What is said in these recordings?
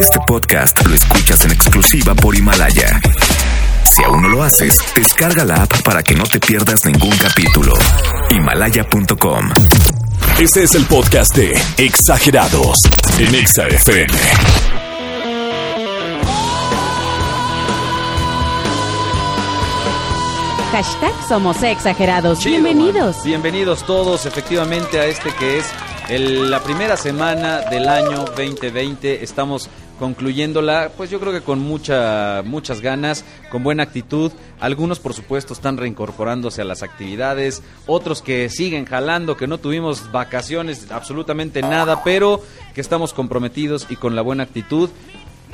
Este podcast lo escuchas en exclusiva por Himalaya. Si aún no lo haces, descarga la app para que no te pierdas ningún capítulo. Himalaya.com. Este es el podcast de Exagerados en Exa FM. Hashtag Somos Exagerados. Chido, Bienvenidos. man. Bienvenidos todos efectivamente a este que es el- la primera semana del año 2020. Estamos concluyéndola, pues yo creo que con mucha, muchas ganas, con buena actitud. Algunos, por supuesto, están reincorporándose a las actividades, otros que siguen jalando, que no tuvimos vacaciones, absolutamente nada, pero que estamos comprometidos y con la buena actitud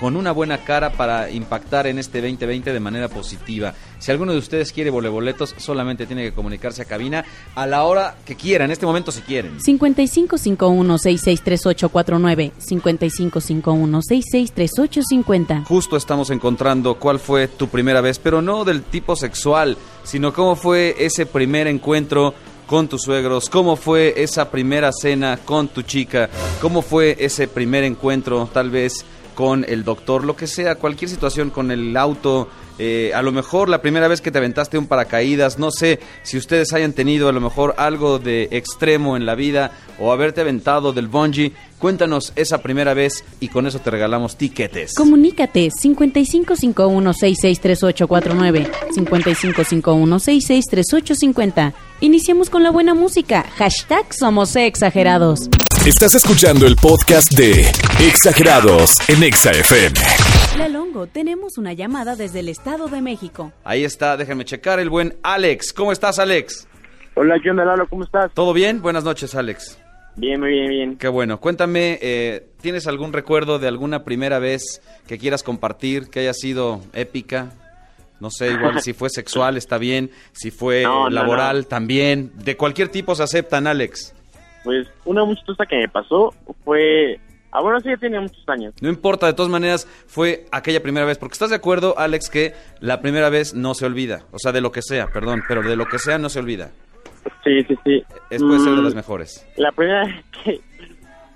con una buena cara para impactar en este 2020 de manera positiva. Si alguno de ustedes quiere voleboletos, solamente tiene que comunicarse a cabina a la hora que quiera, en este momento si quieren. 5551-663849. 5551-663850. Justo estamos encontrando cuál fue tu primera vez, pero no del tipo sexual, sino cómo fue ese primer encuentro con tus suegros, cómo fue esa primera cena con tu chica, cómo fue ese primer encuentro tal vez con el doctor, lo que sea, cualquier situación con el auto, eh, a lo mejor la primera vez que te aventaste un paracaídas, no sé si ustedes hayan tenido a lo mejor algo de extremo en la vida o haberte aventado del bungee, cuéntanos esa primera vez y con eso te regalamos tiquetes. Comunícate 5551-663849. 5551-663850. Iniciamos con la buena música. Hashtag Somos Exagerados. Estás escuchando el podcast de Exagerados en Exa FM. La Longo, tenemos una llamada desde el Estado de México. Ahí está, déjenme checar el buen Alex. ¿Cómo estás, Alex? Hola, ¿qué onda, Lalo? ¿Cómo estás? ¿Todo bien? Buenas noches, Alex. Bien, muy bien, bien. Qué bueno. Cuéntame, eh, ¿tienes algún recuerdo de alguna primera vez que quieras compartir que haya sido épica? No sé, igual si fue sexual está bien, si fue No, laboral no. también. De cualquier tipo se aceptan, Alex. Pues una chistosa que me pasó fue... Ah, bueno, sí, ya tenía muchos años. No importa, de todas maneras, fue aquella primera vez. Porque estás de acuerdo, Alex, que la primera vez no se olvida. O sea, de lo que sea, perdón, pero de lo que sea no se olvida. Sí, sí, sí. Es puede ser de Mm, las mejores. La primera vez que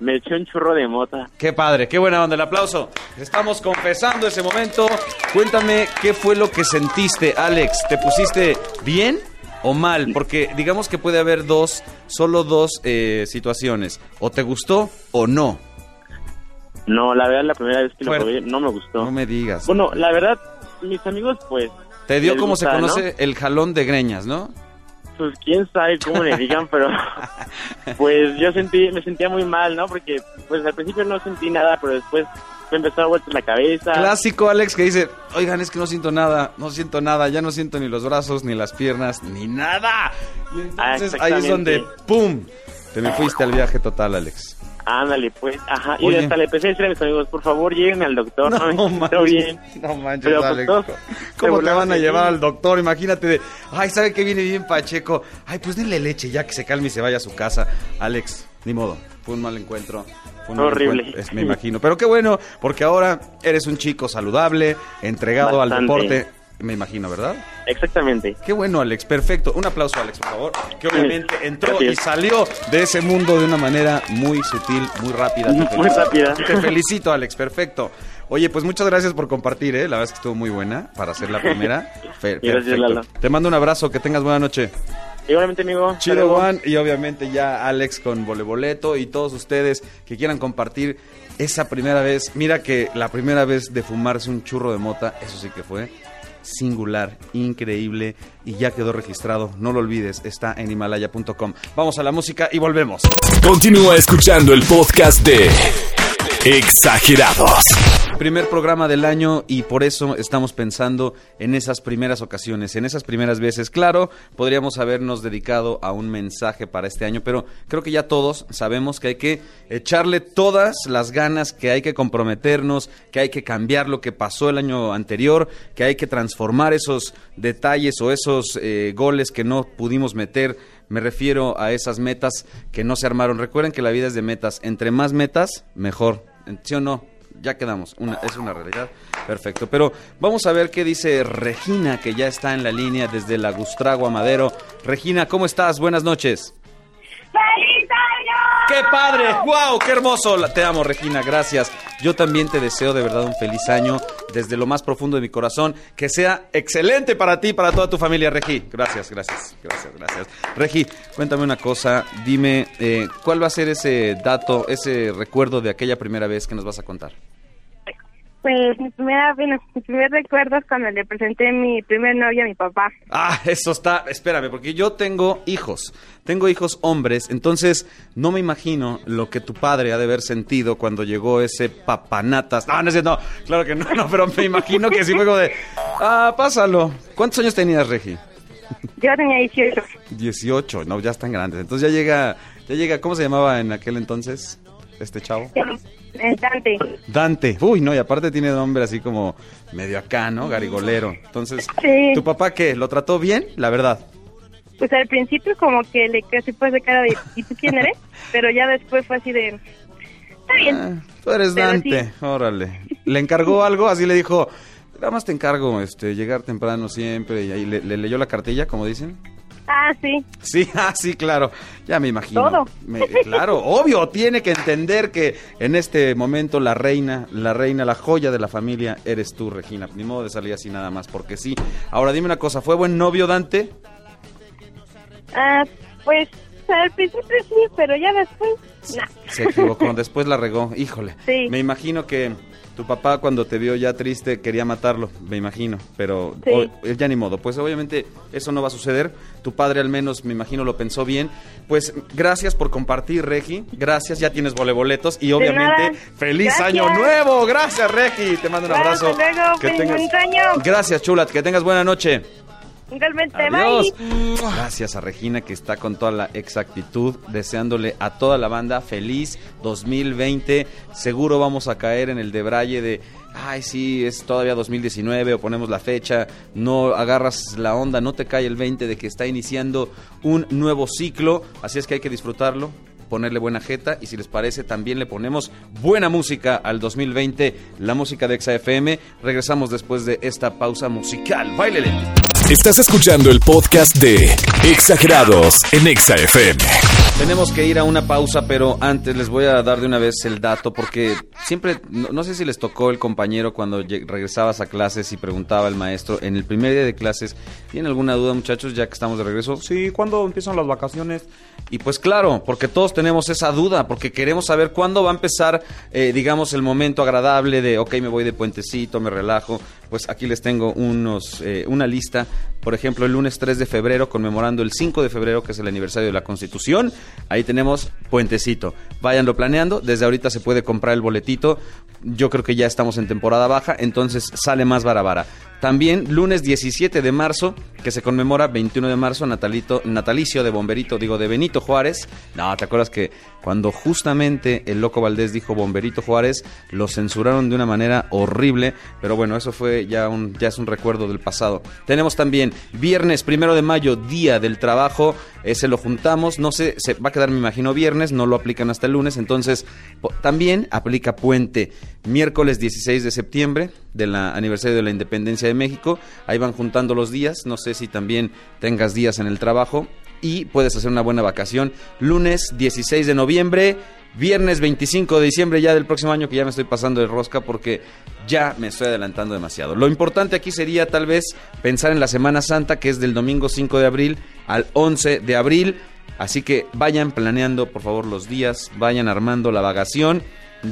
me eché un churro de mota. Qué padre, qué buena onda, el aplauso. Estamos confesando ese momento. Cuéntame qué fue lo que sentiste, Alex. ¿Te pusiste bien o mal? Porque digamos que puede haber dos, solo dos eh, situaciones. O te gustó o no. No, la verdad, la primera vez que Fuerte. lo probé no me gustó. No me digas. Bueno, la verdad, mis amigos, pues... Te dio como se conoce el jalón de greñas, ¿no? Pues quién sabe cómo le digan, pero... Pues yo sentí, me sentía muy mal, ¿no? Porque, pues al principio no sentí nada, pero después me empezó a dar vueltas la cabeza. Clásico, Alex, que dice, oigan, es que no siento nada, no siento nada, ya no siento ni los brazos, ni las piernas, ni nada. Y entonces Ah, ahí es donde. ¡pum! Te me fuiste al viaje total, Alex. Ándale, pues, ajá. Y hasta le empecé a decir a mis amigos, por favor, lleguen al doctor, no, me manches, bien. No manches, Pero, pues, ¿Cómo te van a llevar al doctor? Imagínate de, ay, ¿sabe que viene bien Pacheco? Ay, pues denle leche ya que se calme y se vaya a su casa. Alex, ni modo, fue un mal encuentro. Fue un mal Horrible. encuentro, me imagino. Pero qué bueno, porque ahora eres un chico saludable, entregado al deporte. Me imagino, ¿verdad? Exactamente. Qué bueno, Alex. Perfecto. Un aplauso, Alex, por favor. Que obviamente entró y salió de ese mundo de una manera muy sutil, muy rápida. Muy rápida. Te felicito, Alex. Perfecto. Oye, pues muchas gracias por compartir, ¿eh? La verdad es que estuvo muy buena para ser la primera. Gracias, perfecto. Lalo. Te mando un abrazo. Que tengas buena noche. Igualmente, amigo. Chido. Juan. Y obviamente ya Alex con voleboleto y todos ustedes que quieran compartir esa primera vez. Mira que la primera vez de fumarse un churro de mota, eso sí que fue singular, increíble y ya quedó registrado. No lo olvides, está en himalaya.com. Vamos a la música y volvemos. Continúa escuchando el podcast de Exagerados. Primer programa del año y por eso estamos pensando en esas primeras ocasiones, en esas primeras veces. Claro, podríamos habernos dedicado a un mensaje para este año, pero creo que ya todos sabemos que hay que echarle todas las ganas, que hay que comprometernos, que hay que cambiar lo que pasó el año anterior, que hay que transformar esos detalles o esos eh, goles que no pudimos meter. Me refiero a esas metas que no se armaron. Recuerden que la vida es de metas. Entre más metas, mejor. ¿Sí o no? Ya quedamos, una, es una realidad. Perfecto, pero vamos a ver qué dice Regina, que ya está en la línea desde la Gustragua Madero. Regina, ¿cómo estás? Buenas noches. ¡Feliz año! ¡Qué padre! ¡Wow! ¡Qué hermoso! Te amo, Regina, gracias. Yo también te deseo de verdad un feliz año desde lo más profundo de mi corazón. Que sea excelente para ti y para toda tu familia, Regi. Gracias, gracias, gracias, gracias. Regi, cuéntame una cosa. Dime, eh, ¿cuál va a ser ese dato, ese recuerdo de aquella primera vez que nos vas a contar? Pues mi primera, bueno, mi primer recuerdo es cuando le presenté mi primer novio a mi papá. Ah, eso está, espérame, porque yo tengo hijos, tengo hijos hombres, entonces no me imagino lo que tu padre ha de haber sentido cuando llegó ese papanatas. No, no es no, claro que no, no, pero me imagino que sí fue como de, ah, pásalo. ¿Cuántos años tenías, Regi? Yo tenía 18. 18, no, ya están grandes. Entonces ya llega, ya llega, ¿cómo se llamaba en aquel entonces este chavo? Dante. Dante. Uy, no, y aparte tiene nombre así como medio acá, ¿no? Garigolero. Entonces, Sí. ¿tu papá qué? ¿Lo trató bien? La verdad. Pues al principio como que le casi pues de cara de ¿y tú quién eres? Pero ya después fue así de está bien. Ah, tú eres Pero Dante, sí. órale. ¿Le encargó algo? Así le dijo, nada más te encargo este, llegar temprano siempre. Y ahí le, le leyó la cartilla, como dicen. Ah, sí. Sí, ah, sí, claro. Ya me imagino. Todo. Me- claro, obvio, tiene que entender que en este momento la reina, la reina, la joya de la familia eres tú, Regina. Ni modo de salir así nada más, porque sí. Ahora dime una cosa, ¿fue buen novio Dante? Ah, pues al principio sí, pero ya después nah. Se equivocó, después la regó. Híjole. Sí. Me imagino que tu papá cuando te vio ya triste quería matarlo, me imagino, pero Sí. o- ya ni modo. Pues obviamente eso no va a suceder. Tu padre al menos me imagino lo pensó bien. Pues gracias por compartir, Regi. Gracias, ya tienes voleboletos y obviamente feliz Gracias. año nuevo. Gracias, Regi. Te mando un abrazo. hasta luego. Feliz año. Gracias, Chulat. Que tengas buena noche. Igualmente, Adiós. bye. Gracias a Regina que está con toda la exactitud, deseándole a toda la banda feliz 2020. Seguro vamos a caer en el debraye de, ay sí, es todavía 2019 o ponemos la fecha, no agarras la onda, no te cae el 20 de que está iniciando un nuevo ciclo, así es que hay que disfrutarlo ponerle buena jeta y si les parece también le ponemos buena música al 2020, la música de Exa FM. Regresamos después de esta pausa musical. ¡Báilele! Estás escuchando el podcast de Exagerados en Exa FM. Tenemos que ir a una pausa, pero antes les voy a dar de una vez el dato porque siempre, no, no sé si les tocó el compañero cuando regresabas a clases y preguntaba al maestro en el primer día de clases, ¿tienen alguna duda muchachos ya que estamos de regreso? Sí, ¿cuándo empiezan las vacaciones? Y pues claro, porque todos tenemos esa duda, porque queremos saber cuándo va a empezar, eh, digamos, el momento agradable de, ok, me voy de puentecito, me relajo. Pues aquí les tengo unos, eh, una lista. Por ejemplo, el lunes 3 de febrero, conmemorando el 5 de febrero, que es el aniversario de la Constitución. Ahí tenemos puentecito. Váyanlo planeando. Desde ahorita se puede comprar el boletito. Yo creo que ya estamos en temporada baja, entonces sale más barabara. También lunes 17 de marzo, que se conmemora 21 de marzo, natalito, natalicio de Bomberito, digo, de Benito Juárez. No, ¿te acuerdas que cuando justamente el Loco Valdés dijo Bomberito Juárez, lo censuraron de una manera horrible? Pero bueno, eso fue ya, un, ya es un recuerdo del pasado. Tenemos también viernes primero de mayo, Día del Trabajo. Ese lo juntamos, no sé, se va a quedar, me imagino, viernes, no lo aplican hasta el lunes, entonces también aplica puente. Miércoles 16 de septiembre, del aniversario de la independencia de México, ahí van juntando los días, no sé si también tengas días en el trabajo y puedes hacer una buena vacación. Lunes 16 de noviembre, viernes 25 de diciembre ya del próximo año, que ya me estoy pasando de rosca porque ya me estoy adelantando demasiado. Lo importante aquí sería tal vez pensar en la Semana Santa, que es del domingo 5 de abril al 11 de abril. Así que vayan planeando, por favor, los días, vayan armando la vagación.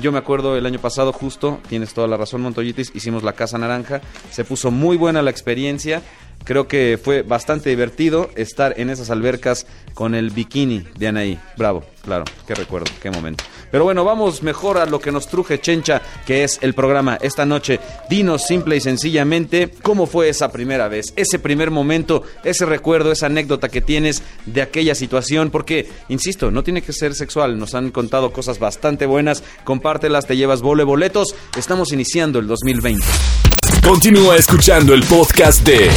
Yo me acuerdo el año pasado justo, tienes toda la razón Montoyitis, hicimos la Casa Naranja, se puso muy buena la experiencia, creo que fue bastante divertido estar en esas albercas con el bikini de Anaí, bravo, claro, qué recuerdo, qué momento. Pero bueno, vamos mejor a lo que nos truje Chencha, que es el programa esta noche. Dinos simple y sencillamente cómo fue esa primera vez, ese primer momento, ese recuerdo, esa anécdota que tienes de aquella situación, porque, insisto, no tiene que ser sexual, nos han contado cosas bastante buenas, compártelas, te llevas vole boletos, estamos iniciando el 2020. Continúa escuchando el podcast de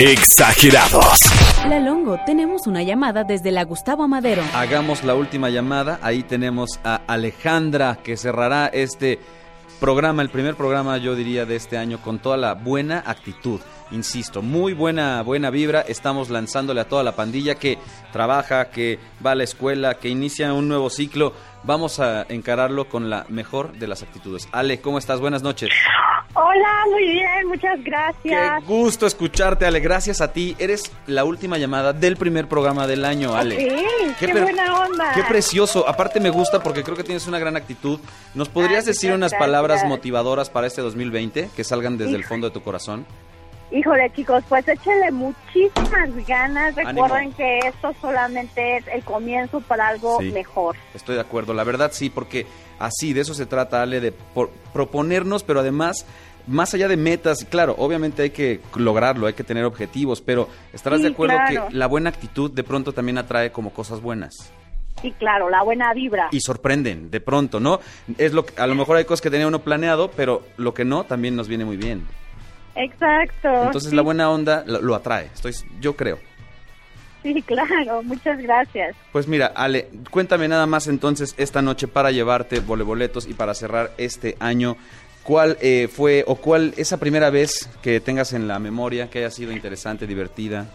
Exagerados. La Longo, tenemos una llamada desde la Gustavo Madero. Hagamos la última llamada, ahí tenemos a Alejandra que cerrará este programa, el primer programa yo diría de este año con toda la buena actitud. Insisto, muy buena, buena vibra. Estamos lanzándole a toda la pandilla que trabaja, que va a la escuela, que inicia un nuevo ciclo. Vamos a encararlo con la mejor de las actitudes. Ale, ¿cómo estás? Buenas noches. Hola, muy bien, muchas gracias. Qué gusto escucharte, Ale. Gracias a ti. Eres la última llamada del primer programa del año, Ale. Sí, qué, buena onda. Qué precioso. Aparte me gusta porque creo que tienes una gran actitud. ¿Nos podrías Ay, decir unas gracias. palabras motivadoras para este 2020 que salgan desde el fondo de tu corazón? Híjole, chicos, pues échenle muchísimas ganas. Ánimo. Recuerden que esto solamente es el comienzo para algo Sí. mejor. Estoy de acuerdo. La verdad sí, porque así de eso se trata, Ale, de por- proponernos, pero además más allá de metas, claro, obviamente hay que lograrlo, hay que tener objetivos, pero estarás Sí, de acuerdo claro. que la buena actitud de pronto también atrae como cosas buenas. Sí, claro, la buena vibra. y sorprenden de pronto, ¿no? Es lo que- a lo mejor hay cosas que tenía uno planeado, pero lo que no también nos viene muy bien. Exacto. Entonces sí, la buena onda lo, lo atrae, estoy yo creo. Sí, claro, muchas gracias. Pues mira, Ale, cuéntame nada más entonces esta noche para llevarte voleboletos y para cerrar este año. ¿Cuál eh, fue o cuál esa primera vez que tengas en la memoria que haya sido interesante, divertida,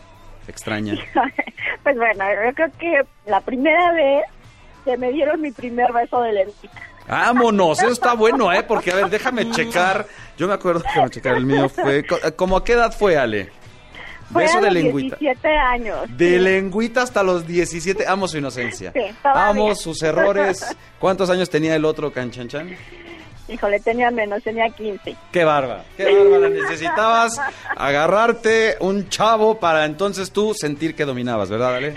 extraña? pues bueno, yo creo que la primera vez que me dieron mi primer beso de lengüita. Vámonos, eso está bueno, ¿eh? Porque, a ver, déjame checar. Yo me acuerdo, déjame checar, el mío fue... co- ¿Cómo a qué edad fue, Ale? Fue Beso a de los lengüita. 17 años. De sí. lengüita hasta los 17. Amo su inocencia. Sí. Amo sus errores. ¿Cuántos años tenía el otro canchanchan? Híjole, tenía menos, tenía 15. Qué bárbara. Qué bárbara. Necesitabas agarrarte un chavo para entonces tú sentir que dominabas, ¿verdad, Ale?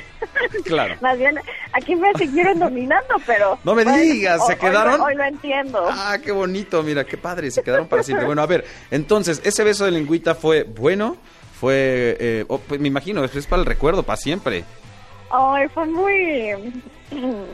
Claro. Más bien, aquí me siguieron dominando, pero... No me digas, ¿se hoy- quedaron? Hoy, lo- hoy lo entiendo. Ah, qué bonito, mira, qué padre, se quedaron para siempre. Bueno, a ver, entonces, ese beso de lengüita fue bueno, fue, eh, oh, pues, me imagino, es para el recuerdo, para siempre. Ay, fue muy...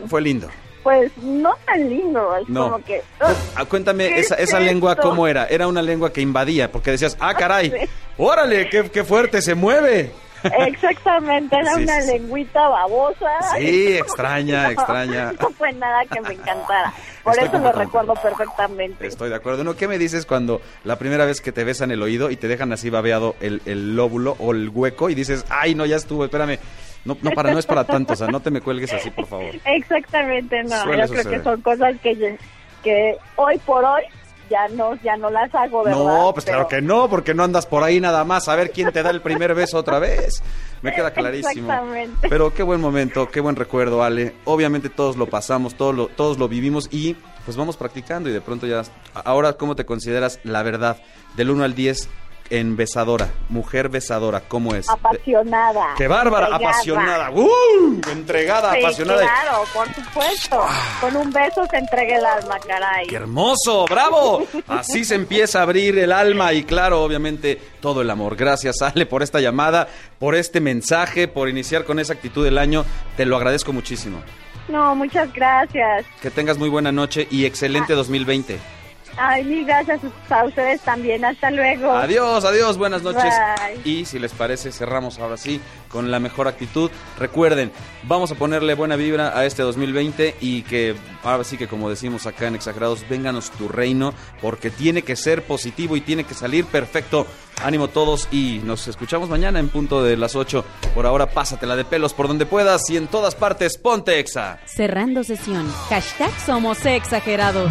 Fue lindo. Pues no tan lindo, es No. como que... Ah, cuéntame, ¿Qué esa, es esa lengua? ¿cómo era? Era una lengua que invadía, porque decías, ah, caray, órale, qué, qué fuerte, se mueve. Exactamente, era Sí, una sí, lengüita babosa. Sí, extraña, No, extraña. No fue nada que me encantara. Por Estoy eso lo recuerdo perfectamente. Estoy de acuerdo. No, ¿qué me dices cuando la primera vez que te besan el oído y te dejan así babeado el, el lóbulo o el hueco y dices, ay, no, ya estuvo, espérame. No, no, para, no es para tanto, o sea, no te me cuelgues así, por favor. Exactamente, no. Suele Yo creo que son cosas que, que hoy por hoy ya no, ya no las hago, ¿verdad? No, pues claro que no, porque no andas por ahí nada más a ver quién te da el primer beso otra vez. Me queda clarísimo. Exactamente. Pero qué buen momento, qué buen recuerdo, Ale. Obviamente todos lo pasamos, todos lo, todos lo vivimos y pues vamos practicando y de pronto ya... Ahora, ¿cómo te consideras la verdad? Del 1 al 10 en besadora, mujer besadora, ¿cómo es? Apasionada. ¡Qué bárbara! entregada. ¡Apasionada! ¡Uh! Entregada, Sí, apasionada. claro, por supuesto. Con un beso se entrega el alma, caray. ¡Qué hermoso! ¡Bravo! Así se empieza a abrir el alma y claro, obviamente, todo el amor. Gracias, Ale, por esta llamada, por este mensaje, por iniciar con esa actitud del año. Te lo agradezco muchísimo. No, muchas gracias. Que tengas muy buena noche y Ah. excelente 2020. Ay, mil gracias a ustedes también. Hasta luego. Adiós, adiós, buenas noches. Bye. Y si les parece, cerramos ahora sí con la mejor actitud. Recuerden, vamos a ponerle buena vibra a este 2020 y que ahora sí que como decimos acá en Exagerados, vénganos tu reino, porque tiene que ser positivo y tiene que salir perfecto. Ánimo todos y nos escuchamos mañana en punto de las 8. Por ahora, pásatela de pelos por donde puedas y en todas partes, ponte exa. Cerrando sesión. Hashtag somos exagerados.